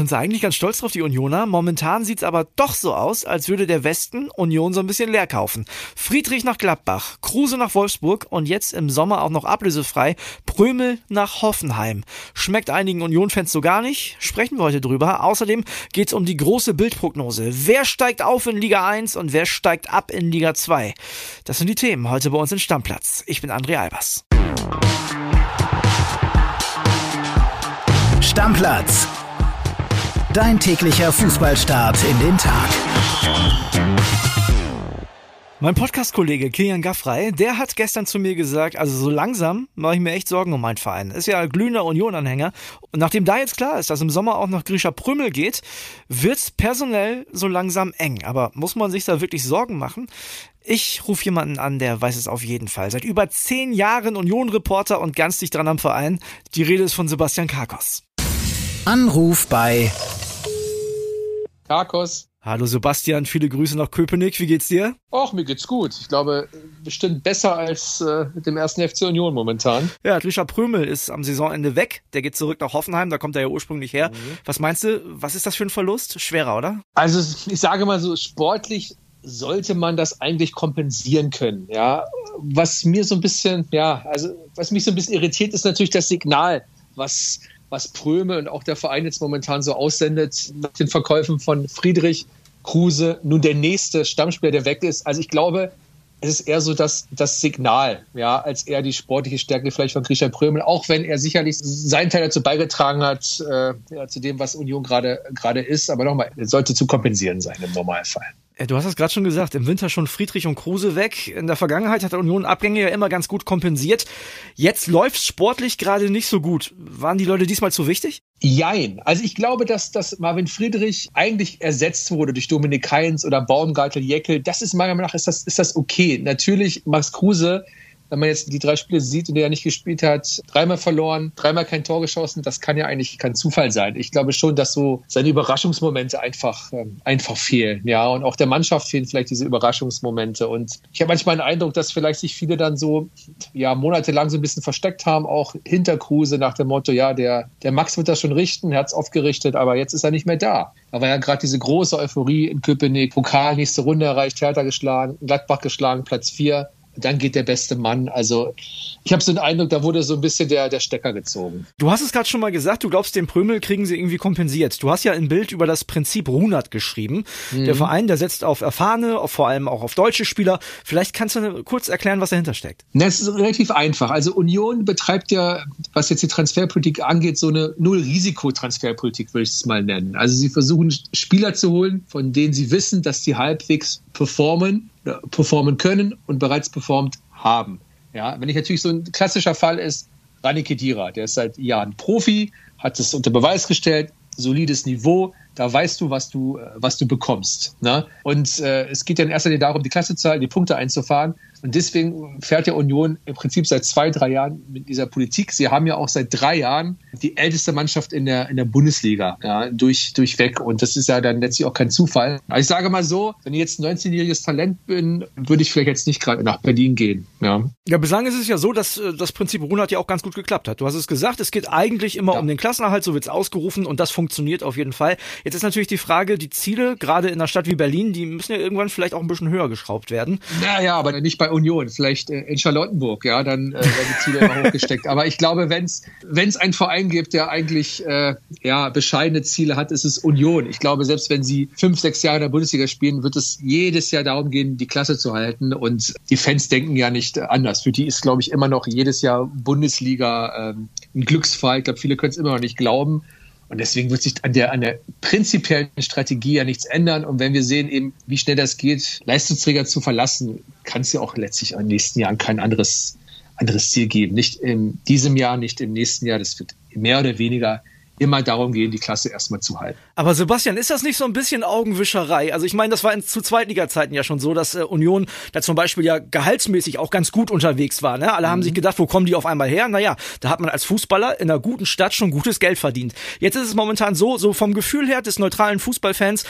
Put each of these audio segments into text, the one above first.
sind sie eigentlich ganz stolz drauf, die Unioner. Momentan sieht's aber doch so aus, als würde der Westen Union so ein bisschen leer kaufen. Friedrich nach Gladbach, Kruse nach Wolfsburg und jetzt im Sommer auch noch ablösefrei Prömel nach Hoffenheim. Schmeckt einigen Union-Fans so gar nicht? Sprechen wir heute drüber. Außerdem geht's um die große Bildprognose. Wer steigt auf in Liga 1 und wer steigt ab in Liga 2? Das sind die Themen heute bei uns in Stammplatz. Ich bin André Albers. Stammplatz. Dein täglicher Fußballstart in den Tag. Mein Podcast-Kollege Kilian Gaffrey, der hat gestern zu mir gesagt, also so langsam mache ich mir echt Sorgen um meinen Verein. Ist ja glühender Union-Anhänger. Und nachdem da jetzt klar ist, dass im Sommer auch noch Grisha Prümmel geht, wird's personell so langsam eng. Aber muss man sich da wirklich Sorgen machen? Ich rufe jemanden an, der weiß es auf jeden Fall. Seit über zehn Jahren Union-Reporter und ganz dicht dran am Verein. Die Rede ist von Sebastian Karkos. Anruf bei Karkos. Hallo Sebastian, viele Grüße nach Köpenick. Wie geht's dir? Och, mir geht's gut. Ich glaube, bestimmt besser als äh, mit dem ersten FC Union momentan. Ja, Trisha Prömel ist am Saisonende weg. Der geht zurück nach Hoffenheim, da kommt er ja ursprünglich her. Mhm. Was meinst du, was ist das für ein Verlust? Schwerer, oder? Also, ich sage mal so, sportlich sollte man das eigentlich kompensieren können. Ja, was mir so ein bisschen, ja, also was mich so ein bisschen irritiert, ist natürlich das Signal, was was Pröme und auch der Verein jetzt momentan so aussendet nach den Verkäufen von Friedrich Kruse, nun der nächste Stammspieler, der weg ist. Also ich glaube, es ist eher so das, das Signal, ja, als eher die sportliche Stärke vielleicht von Christian Prömel, auch wenn er sicherlich seinen Teil dazu beigetragen hat, äh, ja, zu dem, was Union gerade gerade ist. Aber nochmal, es sollte zu kompensieren sein im Normalfall. Du hast es gerade schon gesagt, im Winter schon Friedrich und Kruse weg. In der Vergangenheit hat der Union Abgänge ja immer ganz gut kompensiert. Jetzt läuft sportlich gerade nicht so gut. Waren die Leute diesmal zu wichtig? Jein. Also ich glaube, dass, dass Marvin Friedrich eigentlich ersetzt wurde durch Dominik Heinz oder Baumgartel Jeckel. Das ist meiner Meinung nach ist das, ist das okay. Natürlich Max Kruse wenn man jetzt die drei Spiele sieht, in denen er nicht gespielt hat, dreimal verloren, dreimal kein Tor geschossen, das kann ja eigentlich kein Zufall sein. Ich glaube schon, dass so seine Überraschungsmomente einfach, ähm, einfach fehlen. Ja, und auch der Mannschaft fehlen vielleicht diese Überraschungsmomente. Und ich habe manchmal den Eindruck, dass vielleicht sich viele dann so, ja, monatelang so ein bisschen versteckt haben, auch hinter Kruse nach dem Motto, ja, der, der Max wird das schon richten, er hat es aufgerichtet, aber jetzt ist er nicht mehr da. Da war ja gerade diese große Euphorie in Köpenick, Pokal, nächste Runde erreicht, Hertha geschlagen, Gladbach geschlagen, Platz vier dann geht der beste Mann. Also ich habe so den Eindruck, da wurde so ein bisschen der, der Stecker gezogen. Du hast es gerade schon mal gesagt, du glaubst, den Prömel kriegen sie irgendwie kompensiert. Du hast ja ein Bild über das Prinzip Runert geschrieben. Mhm. Der Verein, der setzt auf erfahrene, auf, vor allem auch auf deutsche Spieler. Vielleicht kannst du kurz erklären, was dahinter steckt. Das ist relativ einfach. Also Union betreibt ja, was jetzt die Transferpolitik angeht, so eine Null-Risiko-Transferpolitik, würde ich es mal nennen. Also sie versuchen Spieler zu holen, von denen sie wissen, dass sie halbwegs performen performen können und bereits performt haben. Ja, wenn ich natürlich so ein klassischer Fall ist, Rani Kedira, der ist seit Jahren Profi, hat es unter Beweis gestellt, solides Niveau, da weißt du, was du, was du bekommst. Ne? Und äh, es geht ja in erster Linie darum, die Klasse zu halten, die Punkte einzufahren. Und deswegen fährt ja Union im Prinzip seit zwei, drei Jahren mit dieser Politik. Sie haben ja auch seit drei Jahren die älteste Mannschaft in der, in der Bundesliga ja, durch, durchweg. Und das ist ja dann letztlich auch kein Zufall. Aber ich sage mal so, wenn ich jetzt ein 19-jähriges Talent bin, würde ich vielleicht jetzt nicht gerade nach Berlin gehen. Ja. ja, bislang ist es ja so, dass äh, das Prinzip Runert ja auch ganz gut geklappt hat. Du hast es gesagt, es geht eigentlich immer ja. um den Klassenerhalt, so wird es ausgerufen und das funktioniert auf jeden Fall. Jetzt ist natürlich die Frage, die Ziele, gerade in einer Stadt wie Berlin, die müssen ja irgendwann vielleicht auch ein bisschen höher geschraubt werden. Naja, aber nicht bei Union, vielleicht äh, in Charlottenburg, ja, dann äh, werden die Ziele immer hochgesteckt. Aber ich glaube, wenn es wenn es einen Verein gibt, der eigentlich äh, ja bescheidene Ziele hat, ist es Union. Ich glaube, selbst wenn sie fünf, sechs Jahre in der Bundesliga spielen, wird es jedes Jahr darum gehen, die Klasse zu halten. Und die Fans denken ja nicht anders. Für die ist, glaube ich, immer noch jedes Jahr Bundesliga ähm, ein Glücksfall. Ich glaube, viele können es immer noch nicht glauben. Und deswegen wird sich an der, an der prinzipiellen Strategie ja nichts ändern. Und wenn wir sehen eben, wie schnell das geht, Leistungsträger zu verlassen, kann es ja auch letztlich in den nächsten Jahren kein anderes, anderes Ziel geben. Nicht in diesem Jahr, nicht im nächsten Jahr. Das wird mehr oder weniger immer darum gehen, die Klasse erstmal zu halten. Aber Sebastian, ist das nicht so ein bisschen Augenwischerei? Also ich meine, das war in, zu Zweitliga-Zeiten ja schon so, dass äh, Union da zum Beispiel ja gehaltsmäßig auch ganz gut unterwegs war. Ne? Alle mhm. haben sich gedacht, wo kommen die auf einmal her? Naja, da hat man als Fußballer in einer guten Stadt schon gutes Geld verdient. Jetzt ist es momentan so, so vom Gefühl her des neutralen Fußballfans,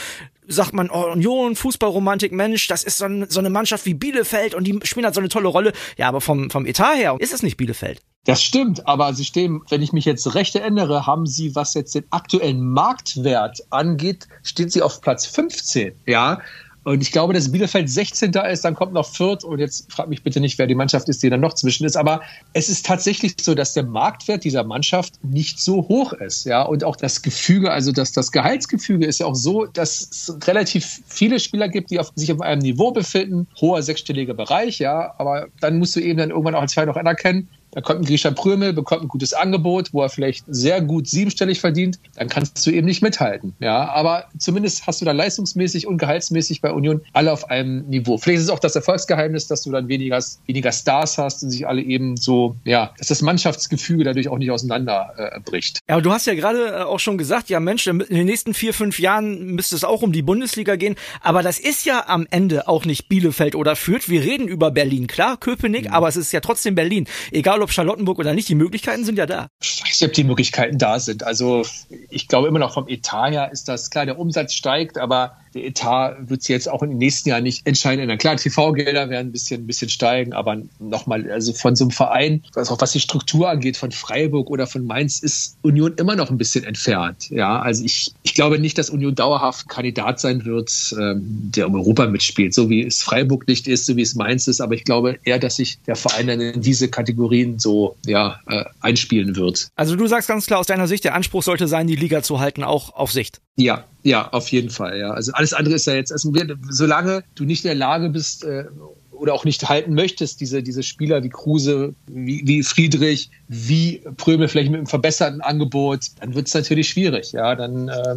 sagt man, oh, Union, Fußballromantik, Mensch, das ist so, ein, so eine Mannschaft wie Bielefeld und die spielen halt so eine tolle Rolle. Ja, aber vom, vom Etat her ist es nicht Bielefeld. Das stimmt, aber sie stehen, wenn ich mich jetzt recht erinnere, haben sie, was jetzt den aktuellen Marktwert angeht, steht sie auf Platz 15. Ja, und ich glaube, dass Bielefeld 16. ist, dann kommt noch Fürth und jetzt frag mich bitte nicht, wer die Mannschaft ist, die dann noch zwischen ist. Aber es ist tatsächlich so, dass der Marktwert dieser Mannschaft nicht so hoch ist. Ja, und auch das Gefüge, also dass das Gehaltsgefüge ist ja auch so, dass es relativ viele Spieler gibt, die auf, sich auf einem Niveau befinden, hoher sechsstelliger Bereich. Ja, aber dann musst du eben dann irgendwann auch als Fall noch anerkennen, da kommt ein Grisha Prömel, bekommt ein gutes Angebot, wo er vielleicht sehr gut siebenstellig verdient, dann kannst du eben nicht mithalten. Ja, aber zumindest hast du da leistungsmäßig und gehaltsmäßig bei Union alle auf einem Niveau. Vielleicht ist es auch das Erfolgsgeheimnis, dass du dann weniger, weniger Stars hast und sich alle eben so, ja, dass das Mannschaftsgefüge dadurch auch nicht auseinanderbricht. Äh, ja, aber du hast ja gerade äh, auch schon gesagt, ja Mensch, in den nächsten vier, fünf Jahren müsste es auch um die Bundesliga gehen. Aber das ist ja am Ende auch nicht Bielefeld oder Fürth. Wir reden über Berlin. Klar, Köpenick, mhm. aber es ist ja trotzdem Berlin. Egal egal ob Charlottenburg oder nicht, die Möglichkeiten sind ja da. Ich weiß nicht, ob die Möglichkeiten da sind. Also ich glaube immer noch vom Etat her ist das klar, der Umsatz steigt, aber der Etat wird jetzt auch in den nächsten Jahren nicht entscheiden ändern. Klar, TV-Gelder werden ein bisschen, ein bisschen steigen, aber nochmal, also von so einem Verein, also auch was die Struktur angeht, von Freiburg oder von Mainz, ist Union immer noch ein bisschen entfernt. Ja, also ich, ich glaube nicht, dass Union dauerhaft Kandidat sein wird, ähm, der um Europa mitspielt, so wie es Freiburg nicht ist, so wie es Mainz ist, aber ich glaube eher, dass sich der Verein dann in diese Kategorien so ja, äh, einspielen wird. Also du sagst ganz klar aus deiner Sicht, der Anspruch sollte sein, die Liga zu halten, auch auf Sicht. Ja, ja, auf jeden Fall. Ja. Also alles andere ist ja jetzt, also solange du nicht in der Lage bist äh, oder auch nicht halten möchtest, diese, diese Spieler wie Kruse, wie, wie Friedrich, wie Prömel vielleicht mit einem verbesserten Angebot, dann wird es natürlich schwierig. Ja, dann äh,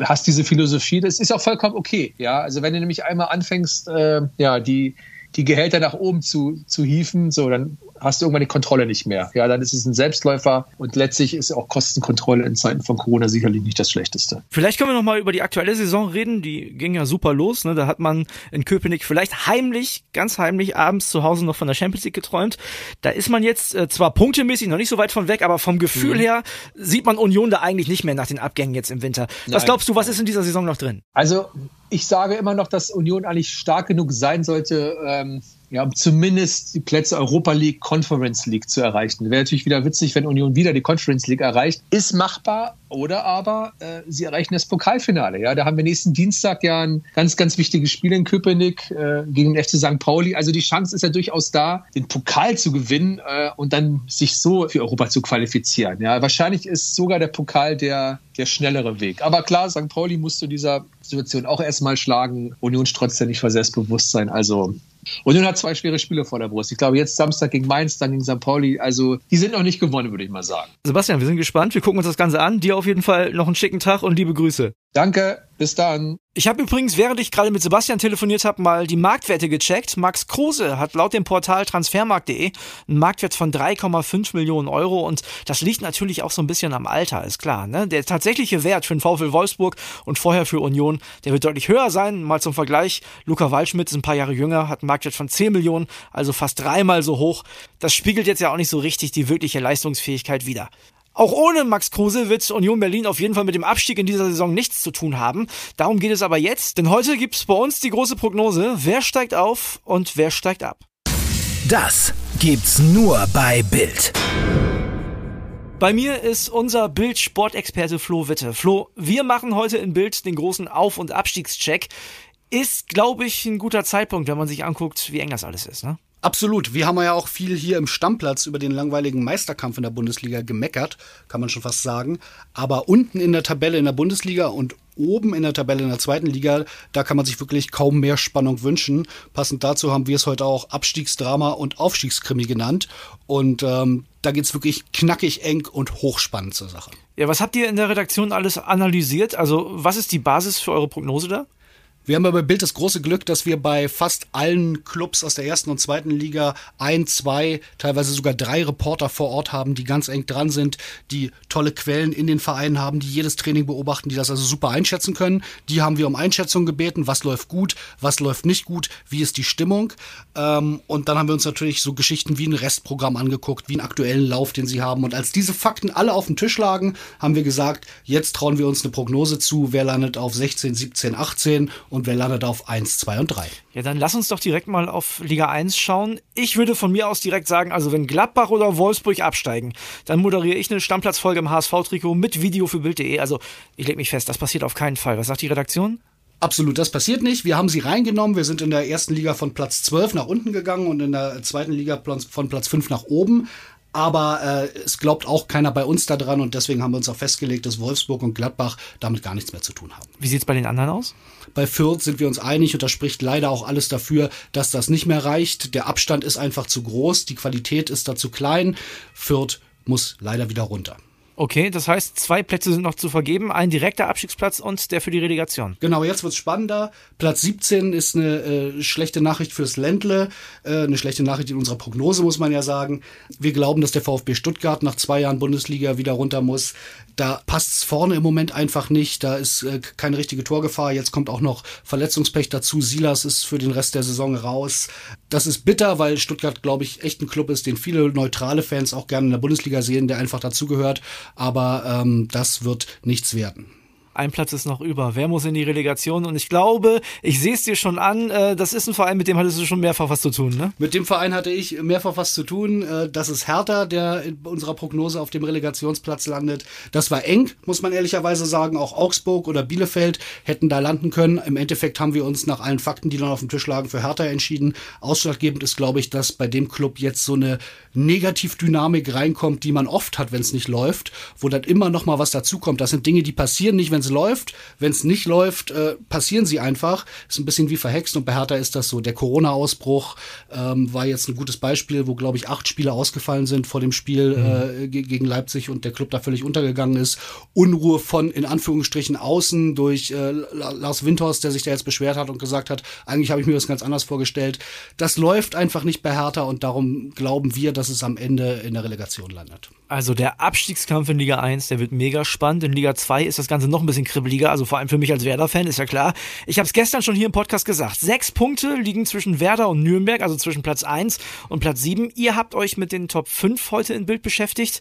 hast diese Philosophie, das ist auch vollkommen okay. Ja, also wenn du nämlich einmal anfängst, äh, ja, die die Gehälter nach oben zu, zu hieven, so, dann hast du irgendwann die Kontrolle nicht mehr. Ja, dann ist es ein Selbstläufer und letztlich ist auch Kostenkontrolle in Zeiten von Corona sicherlich nicht das Schlechteste. Vielleicht können wir noch mal über die aktuelle Saison reden. Die ging ja super los. Ne? Da hat man in Köpenick vielleicht heimlich, ganz heimlich abends zu Hause noch von der Champions League geträumt. Da ist man jetzt äh, zwar punktemäßig noch nicht so weit von weg, aber vom Gefühl mhm. her sieht man Union da eigentlich nicht mehr nach den Abgängen jetzt im Winter. Was Nein. glaubst du, was ist in dieser Saison noch drin? Also ich sage immer noch, dass Union eigentlich stark genug sein sollte, ähm, ja, um zumindest die Plätze Europa League, Conference League zu erreichen. Wäre natürlich wieder witzig, wenn Union wieder die Conference League erreicht. Ist machbar, oder aber äh, sie erreichen das Pokalfinale. Ja, da haben wir nächsten Dienstag ja ein ganz, ganz wichtiges Spiel in Köpenick äh, gegen den FC St. Pauli. Also die Chance ist ja durchaus da, den Pokal zu gewinnen äh, und dann sich so für Europa zu qualifizieren. Ja, wahrscheinlich ist sogar der Pokal der, der schnellere Weg. Aber klar, St. Pauli musste dieser Situation auch erstmal schlagen. Union strotzt ja nicht vor Selbstbewusstsein. Also Union hat zwei schwere Spiele vor der Brust. Ich glaube, jetzt Samstag gegen Mainz, dann gegen St. Pauli. Also, die sind noch nicht gewonnen, würde ich mal sagen. Sebastian, wir sind gespannt. Wir gucken uns das Ganze an. Dir auf jeden Fall noch einen schicken Tag und liebe Grüße. Danke, bis dann. Ich habe übrigens, während ich gerade mit Sebastian telefoniert habe, mal die Marktwerte gecheckt. Max Kruse hat laut dem Portal transfermarkt.de einen Marktwert von 3,5 Millionen Euro und das liegt natürlich auch so ein bisschen am Alter, ist klar. Ne? Der tatsächliche Wert für den VfL Wolfsburg und vorher für Union, der wird deutlich höher sein. Mal zum Vergleich, Luca Waldschmidt ist ein paar Jahre jünger, hat einen Marktwert von 10 Millionen, also fast dreimal so hoch. Das spiegelt jetzt ja auch nicht so richtig die wirkliche Leistungsfähigkeit wider. Auch ohne Max Kruse wird Union Berlin auf jeden Fall mit dem Abstieg in dieser Saison nichts zu tun haben. Darum geht es aber jetzt, denn heute gibt es bei uns die große Prognose, wer steigt auf und wer steigt ab. Das gibt's nur bei Bild. Bei mir ist unser Bild-Sportexperte Flo Witte. Flo, wir machen heute in Bild den großen Auf- und Abstiegscheck. Ist, glaube ich, ein guter Zeitpunkt, wenn man sich anguckt, wie eng das alles ist, ne? Absolut. Wir haben ja auch viel hier im Stammplatz über den langweiligen Meisterkampf in der Bundesliga gemeckert, kann man schon fast sagen. Aber unten in der Tabelle in der Bundesliga und oben in der Tabelle in der zweiten Liga, da kann man sich wirklich kaum mehr Spannung wünschen. Passend dazu haben wir es heute auch Abstiegsdrama und Aufstiegskrimi genannt. Und ähm, da geht's wirklich knackig eng und hochspannend zur Sache. Ja, was habt ihr in der Redaktion alles analysiert? Also, was ist die Basis für eure Prognose da? Wir haben aber Bild das große Glück, dass wir bei fast allen Clubs aus der ersten und zweiten Liga ein, zwei, teilweise sogar drei Reporter vor Ort haben, die ganz eng dran sind, die tolle Quellen in den Vereinen haben, die jedes Training beobachten, die das also super einschätzen können. Die haben wir um Einschätzung gebeten, was läuft gut, was läuft nicht gut, wie ist die Stimmung. Ähm, und dann haben wir uns natürlich so Geschichten wie ein Restprogramm angeguckt, wie einen aktuellen Lauf, den sie haben. Und als diese Fakten alle auf dem Tisch lagen, haben wir gesagt, jetzt trauen wir uns eine Prognose zu, wer landet auf 16, 17, 18 und und wer landet auf 1, 2 und 3. Ja, dann lass uns doch direkt mal auf Liga 1 schauen. Ich würde von mir aus direkt sagen, also wenn Gladbach oder Wolfsburg absteigen, dann moderiere ich eine Stammplatzfolge im HSV-Trikot mit Video für Bild.de. Also ich lege mich fest, das passiert auf keinen Fall. Was sagt die Redaktion? Absolut, das passiert nicht. Wir haben sie reingenommen. Wir sind in der ersten Liga von Platz 12 nach unten gegangen und in der zweiten Liga von Platz 5 nach oben. Aber äh, es glaubt auch keiner bei uns daran und deswegen haben wir uns auch festgelegt, dass Wolfsburg und Gladbach damit gar nichts mehr zu tun haben. Wie sieht's bei den anderen aus? Bei Fürth sind wir uns einig und da spricht leider auch alles dafür, dass das nicht mehr reicht. Der Abstand ist einfach zu groß, die Qualität ist da zu klein. Fürth muss leider wieder runter. Okay, das heißt, zwei Plätze sind noch zu vergeben, ein direkter Abstiegsplatz und der für die Relegation. Genau, jetzt wird's spannender. Platz 17 ist eine äh, schlechte Nachricht fürs Ländle, äh, eine schlechte Nachricht in unserer Prognose, muss man ja sagen. Wir glauben, dass der VfB Stuttgart nach zwei Jahren Bundesliga wieder runter muss. Da passt's vorne im Moment einfach nicht, da ist äh, keine richtige Torgefahr. Jetzt kommt auch noch Verletzungspech dazu. Silas ist für den Rest der Saison raus. Das ist bitter, weil Stuttgart, glaube ich, echt ein Club ist, den viele neutrale Fans auch gerne in der Bundesliga sehen, der einfach dazugehört aber ähm, das wird nichts werden. Ein Platz ist noch über. Wer muss in die Relegation? Und ich glaube, ich sehe es dir schon an, äh, das ist ein Verein, mit dem hattest du schon mehrfach was zu tun, ne? Mit dem Verein hatte ich mehrfach was zu tun. Äh, das ist Hertha, der in unserer Prognose auf dem Relegationsplatz landet. Das war eng, muss man ehrlicherweise sagen. Auch Augsburg oder Bielefeld hätten da landen können. Im Endeffekt haben wir uns nach allen Fakten, die dann auf dem Tisch lagen, für Hertha entschieden. Ausschlaggebend ist, glaube ich, dass bei dem Club jetzt so eine Negativdynamik reinkommt, die man oft hat, wenn es nicht läuft, wo dann immer noch mal was dazukommt. Das sind Dinge, die passieren nicht, wenn wenn es läuft. Wenn es nicht läuft, äh, passieren sie einfach. Ist ein bisschen wie verhext und bei Hertha ist das so. Der Corona-Ausbruch ähm, war jetzt ein gutes Beispiel, wo, glaube ich, acht Spieler ausgefallen sind vor dem Spiel mhm. äh, gegen Leipzig und der Club da völlig untergegangen ist. Unruhe von, in Anführungsstrichen, außen durch äh, Lars Windhorst, der sich da jetzt beschwert hat und gesagt hat, eigentlich habe ich mir das ganz anders vorgestellt. Das läuft einfach nicht bei Hertha und darum glauben wir, dass es am Ende in der Relegation landet. Also der Abstiegskampf in Liga 1, der wird mega spannend. In Liga 2 ist das Ganze noch ein bisschen kribbeliger, also vor allem für mich als Werder-Fan, ist ja klar. Ich habe es gestern schon hier im Podcast gesagt. Sechs Punkte liegen zwischen Werder und Nürnberg, also zwischen Platz 1 und Platz 7. Ihr habt euch mit den Top 5 heute in Bild beschäftigt.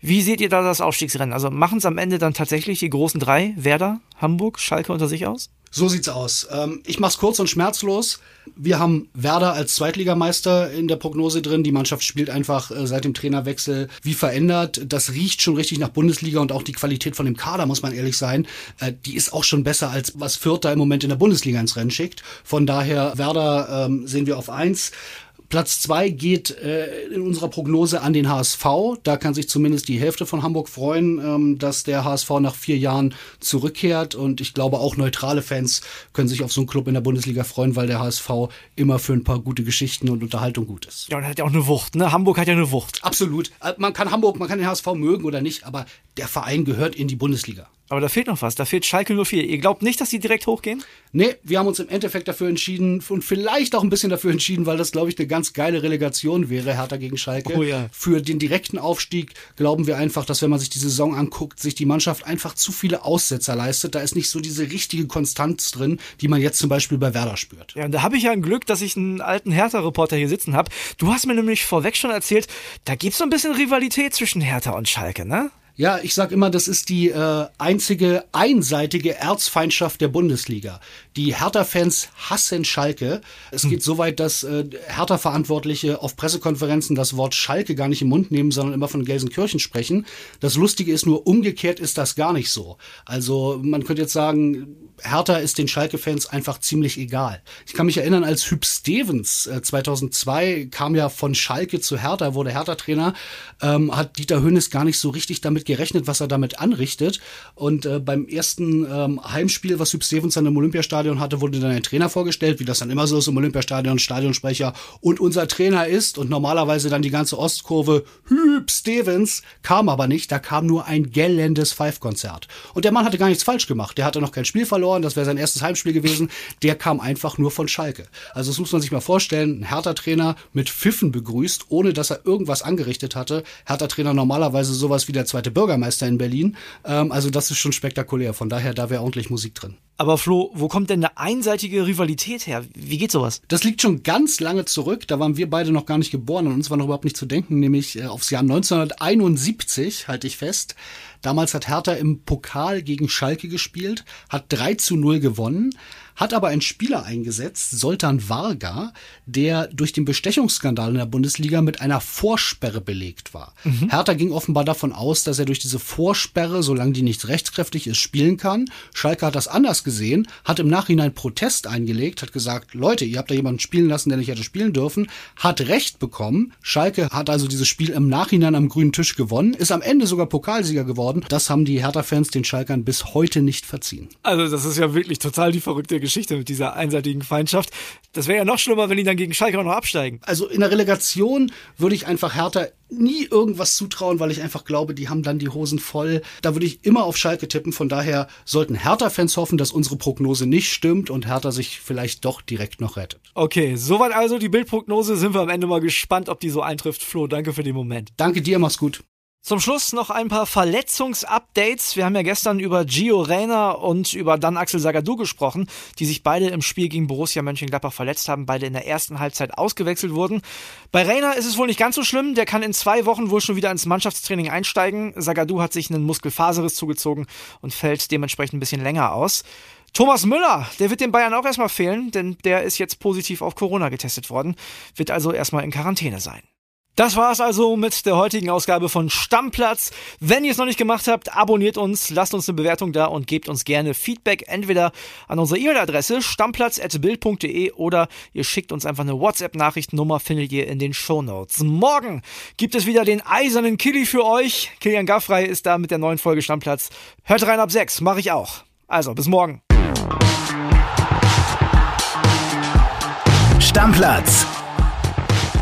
Wie seht ihr da das Aufstiegsrennen? Also machen es am Ende dann tatsächlich die großen drei, Werder, Hamburg, Schalke unter sich aus? So sieht's aus. Ähm, ich mach's kurz und schmerzlos. Wir haben Werder als Zweitligameister in der Prognose drin. Die Mannschaft spielt einfach äh, seit dem Trainerwechsel wie verändert. Das riecht schon richtig nach Bundesliga und auch die Qualität von dem Kader, muss man ehrlich sein. Äh, die ist auch schon besser als was Vierter im Moment in der Bundesliga ins Rennen schickt. Von daher Werder ähm, sehen wir auf eins. Platz zwei geht äh, in unserer Prognose an den HSV. Da kann sich zumindest die Hälfte von Hamburg freuen, ähm, dass der HSV nach vier Jahren zurückkehrt. Und ich glaube, auch neutrale Fans können sich auf so einen Club in der Bundesliga freuen, weil der HSV immer für ein paar gute Geschichten und Unterhaltung gut ist. Ja, und hat ja auch eine Wucht, ne? Hamburg hat ja eine Wucht. Absolut. Äh, man kann Hamburg, man kann den HSV mögen oder nicht, aber der Verein gehört in die Bundesliga. Aber da fehlt noch was. Da fehlt Schalke 04. Ihr glaubt nicht, dass die direkt hochgehen? Nee, wir haben uns im Endeffekt dafür entschieden und vielleicht auch ein bisschen dafür entschieden, weil das, glaube ich, eine ganz geile Relegation wäre, Hertha gegen Schalke. Oh ja. Für den direkten Aufstieg glauben wir einfach, dass wenn man sich die Saison anguckt, sich die Mannschaft einfach zu viele Aussetzer leistet. Da ist nicht so diese richtige Konstanz drin, die man jetzt zum Beispiel bei Werder spürt. Ja, und da habe ich ja ein Glück, dass ich einen alten Hertha-Reporter hier sitzen habe. Du hast mir nämlich vorweg schon erzählt, da gibt's so ein bisschen Rivalität zwischen Hertha und Schalke, ne? Ja, ich sag immer, das ist die äh, einzige einseitige Erzfeindschaft der Bundesliga. Die Hertha-Fans hassen Schalke. Es hm. geht so weit, dass äh, Hertha-Verantwortliche auf Pressekonferenzen das Wort Schalke gar nicht im Mund nehmen, sondern immer von Gelsenkirchen sprechen. Das Lustige ist nur, umgekehrt ist das gar nicht so. Also man könnte jetzt sagen, Hertha ist den Schalke-Fans einfach ziemlich egal. Ich kann mich erinnern, als Hüb Stevens äh, 2002 kam ja von Schalke zu Hertha, wurde Hertha-Trainer, ähm, hat Dieter Hönes gar nicht so richtig damit gerechnet, was er damit anrichtet. Und äh, beim ersten ähm, Heimspiel, was Hüb Stevens dann im Olympiastadion hatte, wurde dann ein Trainer vorgestellt, wie das dann immer so ist im Olympiastadion, Stadionsprecher. Und unser Trainer ist, und normalerweise dann die ganze Ostkurve, Hüb Stevens, kam aber nicht. Da kam nur ein gellendes Five-Konzert. Und der Mann hatte gar nichts falsch gemacht. Der hatte noch kein Spiel verloren das wäre sein erstes Heimspiel gewesen. Der kam einfach nur von Schalke. Also das muss man sich mal vorstellen, ein Hertha-Trainer mit Pfiffen begrüßt, ohne dass er irgendwas angerichtet hatte. Hertha-Trainer normalerweise sowas wie der zweite Bürgermeister in Berlin. Ähm, also das ist schon spektakulär. Von daher, da wäre ordentlich Musik drin. Aber Flo, wo kommt denn eine einseitige Rivalität her? Wie geht sowas? Das liegt schon ganz lange zurück. Da waren wir beide noch gar nicht geboren und uns war noch überhaupt nicht zu denken, nämlich äh, aufs Jahr 1971, halte ich fest. Damals hat Hertha im Pokal gegen Schalke gespielt, hat 3 zu 0 gewonnen, hat aber einen Spieler eingesetzt, Soltan Varga, der durch den Bestechungsskandal in der Bundesliga mit einer Vorsperre belegt war. Mhm. Hertha ging offenbar davon aus, dass er durch diese Vorsperre, solange die nicht rechtskräftig ist, spielen kann. Schalke hat das anders gesehen, hat im Nachhinein Protest eingelegt, hat gesagt, Leute, ihr habt da jemanden spielen lassen, der nicht hätte spielen dürfen, hat Recht bekommen. Schalke hat also dieses Spiel im Nachhinein am grünen Tisch gewonnen, ist am Ende sogar Pokalsieger geworden. Das haben die Hertha-Fans den Schalkern bis heute nicht verziehen. Also das ist ja wirklich total die verrückte Geschichte mit dieser einseitigen Feindschaft. Das wäre ja noch schlimmer, wenn die dann gegen Schalke auch noch absteigen. Also in der Relegation würde ich einfach Hertha nie irgendwas zutrauen, weil ich einfach glaube, die haben dann die Hosen voll. Da würde ich immer auf Schalke tippen. Von daher sollten Hertha-Fans hoffen, dass unsere Prognose nicht stimmt und Hertha sich vielleicht doch direkt noch rettet. Okay, soweit also die Bildprognose. Sind wir am Ende mal gespannt, ob die so eintrifft. Flo, danke für den Moment. Danke dir, mach's gut. Zum Schluss noch ein paar Verletzungsupdates. Wir haben ja gestern über Gio Reyna und über dann Axel Sagadou gesprochen, die sich beide im Spiel gegen Borussia Mönchengladbach verletzt haben, beide in der ersten Halbzeit ausgewechselt wurden. Bei Reyna ist es wohl nicht ganz so schlimm, der kann in zwei Wochen wohl schon wieder ins Mannschaftstraining einsteigen. Sagadou hat sich einen Muskelfaserriss zugezogen und fällt dementsprechend ein bisschen länger aus. Thomas Müller, der wird den Bayern auch erstmal fehlen, denn der ist jetzt positiv auf Corona getestet worden, wird also erstmal in Quarantäne sein. Das war's also mit der heutigen Ausgabe von Stammplatz. Wenn ihr es noch nicht gemacht habt, abonniert uns, lasst uns eine Bewertung da und gebt uns gerne Feedback entweder an unsere E-Mail-Adresse stammplatz@bild.de oder ihr schickt uns einfach eine WhatsApp-Nachrichtennummer, findet ihr in den Show Notes. Morgen gibt es wieder den eisernen Killy für euch. Kilian Gaffrey ist da mit der neuen Folge Stammplatz. Hört rein ab sechs, mache ich auch. Also, bis morgen. Stammplatz